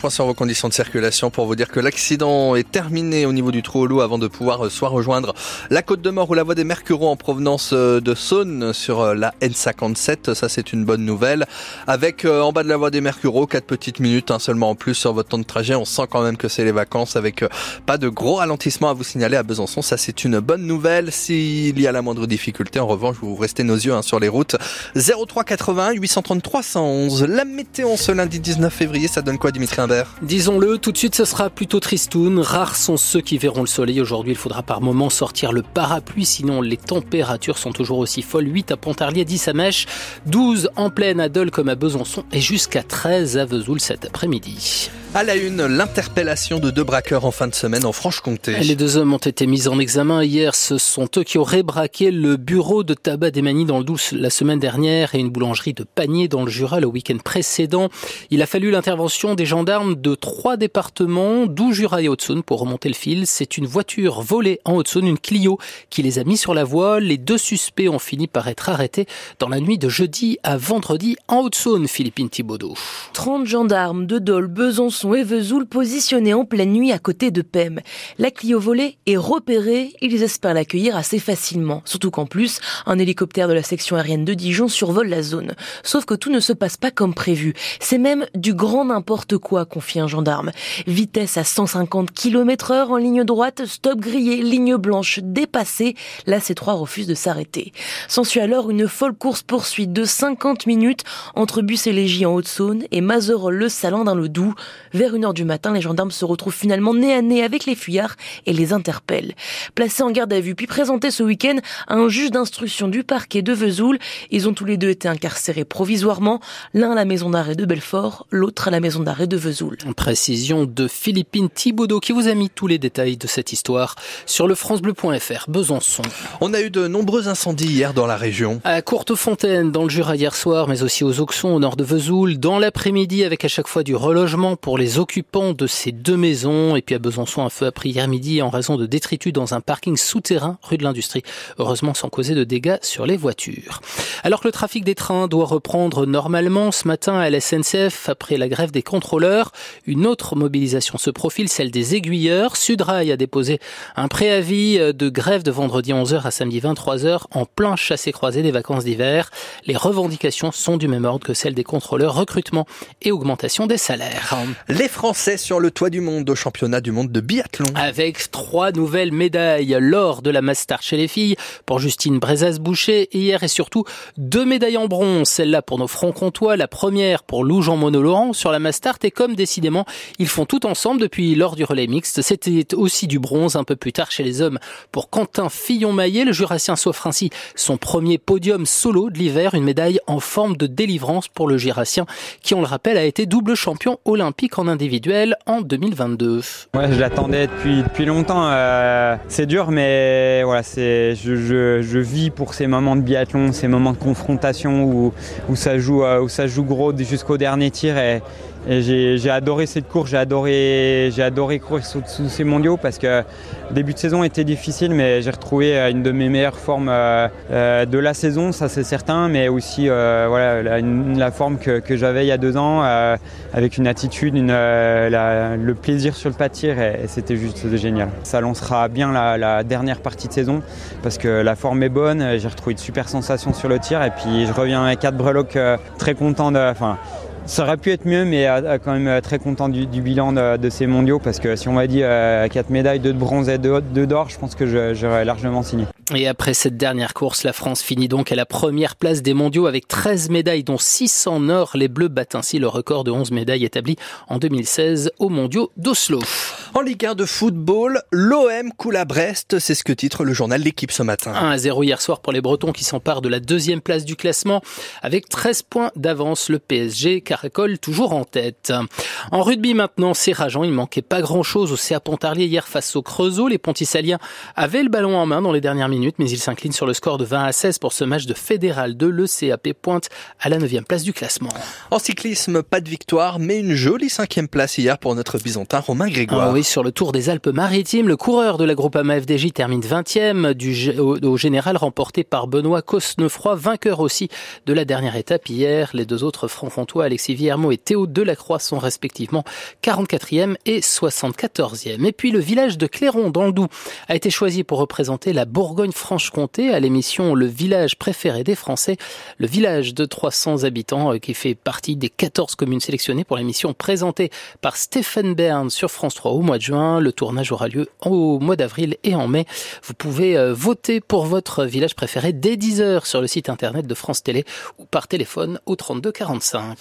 Point sur vos conditions de circulation pour vous dire que l'accident est terminé au niveau du trou au loup avant de pouvoir euh, soit rejoindre la Côte de Mort ou la voie des Mercureaux en provenance euh, de Saône sur euh, la N57. Ça, c'est une bonne nouvelle. Avec en bas de la voie des Mercureaux, 4 petites minutes seulement en plus sur votre temps de trajet. On sent quand même que c'est les vacances avec pas de gros ralentissement à vous signaler à Besançon. Ça, c'est une bonne nouvelle. S'il y a la moindre difficulté, en revanche, vous restez nos yeux hein, sur les routes. 03 81 833 111. La météo ce lundi 19 février, ça donne quoi, Dimitri? Disons-le, tout de suite ce sera plutôt tristoun. Rares sont ceux qui verront le soleil. Aujourd'hui, il faudra par moment sortir le parapluie, sinon les températures sont toujours aussi folles. 8 à Pontarlier, 10 à Mèche, 12 en pleine à Dole comme à Besançon et jusqu'à 13 à Vesoul cet après-midi. À la une, l'interpellation de deux braqueurs en fin de semaine en Franche-Comté. Les deux hommes ont été mis en examen hier. Ce sont eux qui auraient braqué le bureau de tabac d'Emani dans le Douce la semaine dernière et une boulangerie de Panier dans le Jura le week-end précédent. Il a fallu l'intervention des gendarmes de trois départements, d'où Jura et Haute-Saône pour remonter le fil. C'est une voiture volée en Haute-Saône, une Clio, qui les a mis sur la voie. Les deux suspects ont fini par être arrêtés dans la nuit de jeudi à vendredi en Haute-Saône, Philippine Thibaudot. 30 gendarmes de Dole, Besançon, et Vesoul positionnés en pleine nuit à côté de Pem. La Clio volée est repérée, ils espèrent l'accueillir assez facilement. Surtout qu'en plus, un hélicoptère de la section aérienne de Dijon survole la zone. Sauf que tout ne se passe pas comme prévu. C'est même du grand n'importe quoi, confie un gendarme. Vitesse à 150 km heure en ligne droite, stop grillé, ligne blanche dépassée. La C3 refuse de s'arrêter. S'ensuit alors une folle course poursuite de 50 minutes entre Bus et Légie en Haute-Saône et Mazerolles-le-Salin dans le Doubs. Vers une heure du matin, les gendarmes se retrouvent finalement nez à nez avec les fuyards et les interpellent. Placés en garde à vue, puis présentés ce week-end à un juge d'instruction du parquet de Vesoul, ils ont tous les deux été incarcérés provisoirement, l'un à la maison d'arrêt de Belfort, l'autre à la maison d'arrêt de Vesoul. Précision de Philippine Thibaudot qui vous a mis tous les détails de cette histoire sur le francebleu.fr Besançon. On a eu de nombreux incendies hier dans la région. À Courtefontaine, dans le Jura hier soir, mais aussi aux Auxons au nord de Vesoul, dans l'après-midi avec à chaque fois du relogement pour les occupants de ces deux maisons. Et puis à Besançon, un feu a pris hier midi en raison de détritus dans un parking souterrain rue de l'Industrie. Heureusement sans causer de dégâts sur les voitures. Alors que le trafic des trains doit reprendre normalement ce matin à la SNCF après la grève des contrôleurs, une autre mobilisation se profile, celle des aiguilleurs. Sudrail a déposé un préavis de grève de vendredi 11h à samedi 23h en plein chassé-croisé des vacances d'hiver. Les revendications sont du même ordre que celles des contrôleurs, recrutement et augmentation des salaires. Les Français sur le toit du monde au championnat du monde de biathlon. Avec trois nouvelles médailles, l'or de la Master chez les filles pour Justine Brezas-Boucher hier et surtout deux médailles en bronze, celle-là pour nos francs-comtois, la première pour Lou Jean Monod-Laurent sur la Mastart et comme décidément ils font tout ensemble depuis lors du relais mixte, c'était aussi du bronze un peu plus tard chez les hommes pour Quentin Fillon-Maillet, le jurassien s'offre ainsi son premier podium solo de l'hiver, une médaille en forme de délivrance pour le jurassien qui on le rappelle a été double champion olympique individuel en 2022. Ouais, je l'attendais depuis, depuis longtemps. Euh, c'est dur, mais voilà, c'est, je, je, je, vis pour ces moments de biathlon, ces moments de confrontation où, où, ça, joue, euh, où ça joue gros jusqu'au dernier tir. Et, j'ai adoré cette course, j'ai adoré, adoré courir sous, ces mondiaux parce que le début de saison était difficile, mais j'ai retrouvé euh, une de mes meilleures formes euh, euh, de la saison, ça c'est certain, mais aussi voilà, la, forme que, j'avais il y a deux ans, avec une attitude, une, le plaisir sur le pas de tir, et, c'était juste génial. Ça lancera bien la, dernière partie de saison parce que la forme est bonne, j'ai retrouvé de super sensations sur le tir, et puis je reviens avec quatre breloques très content de. Ça aurait pu être mieux, mais euh, quand même euh, très content du, bilan de, ces mondiaux parce que si on m'a dit euh, 4 médailles, 2 de bronze et 2 d'or, je pense que j'aurais largement signé. Et après cette dernière course, la France finit donc à la première place des mondiaux avec 13 médailles, dont 6 en or. Les Bleus battent ainsi le record de 11 médailles établi en 2016 aux mondiaux d'Oslo. En Ligue 1 de football, l'OM coule à Brest, c'est ce que titre le journal L'équipe ce matin. 1 à 0 hier soir pour les Bretons qui s'emparent de la deuxième place du classement avec 13 points d'avance. Le PSG caracole toujours en tête. En rugby maintenant, c'est rageant, il manquait pas grand chose au CA Pontarlier hier face au Creusot. Les Pontisaliens avaient le ballon en main dans les dernières minutes, mais ils s'inclinent sur le score de 20 à 16 pour ce match de fédéral 2. Le CAP pointe à la 9 place du classement. En cyclisme, pas de victoire, mais une jolie cinquième place hier pour notre Byzantin Romain Grégoire. Ah Oui, sur le Tour des Alpes-Maritimes, le coureur de la Groupama FDJ termine 20e du, au, général remporté par Benoît Cosnefroy, vainqueur aussi de la dernière étape hier. Les deux autres franc-comtois, Alexis Viermo et Théo Delacroix, sont respectivement 44e et 74e. Et puis le village de Clairon, dans le Doubs, a été choisi pour représenter la Bourgogne-Franche-Comté à l'émission Le village préféré des Français, le village de 300 habitants euh, qui fait partie des 14 communes sélectionnées pour l'émission présentée par Stéphane Bern sur France 3 au mois juin. Le tournage aura lieu au mois d'avril et en mai. Vous pouvez euh, voter pour votre village préféré dès 10h sur le site internet de France Télé ou par téléphone au 32 45.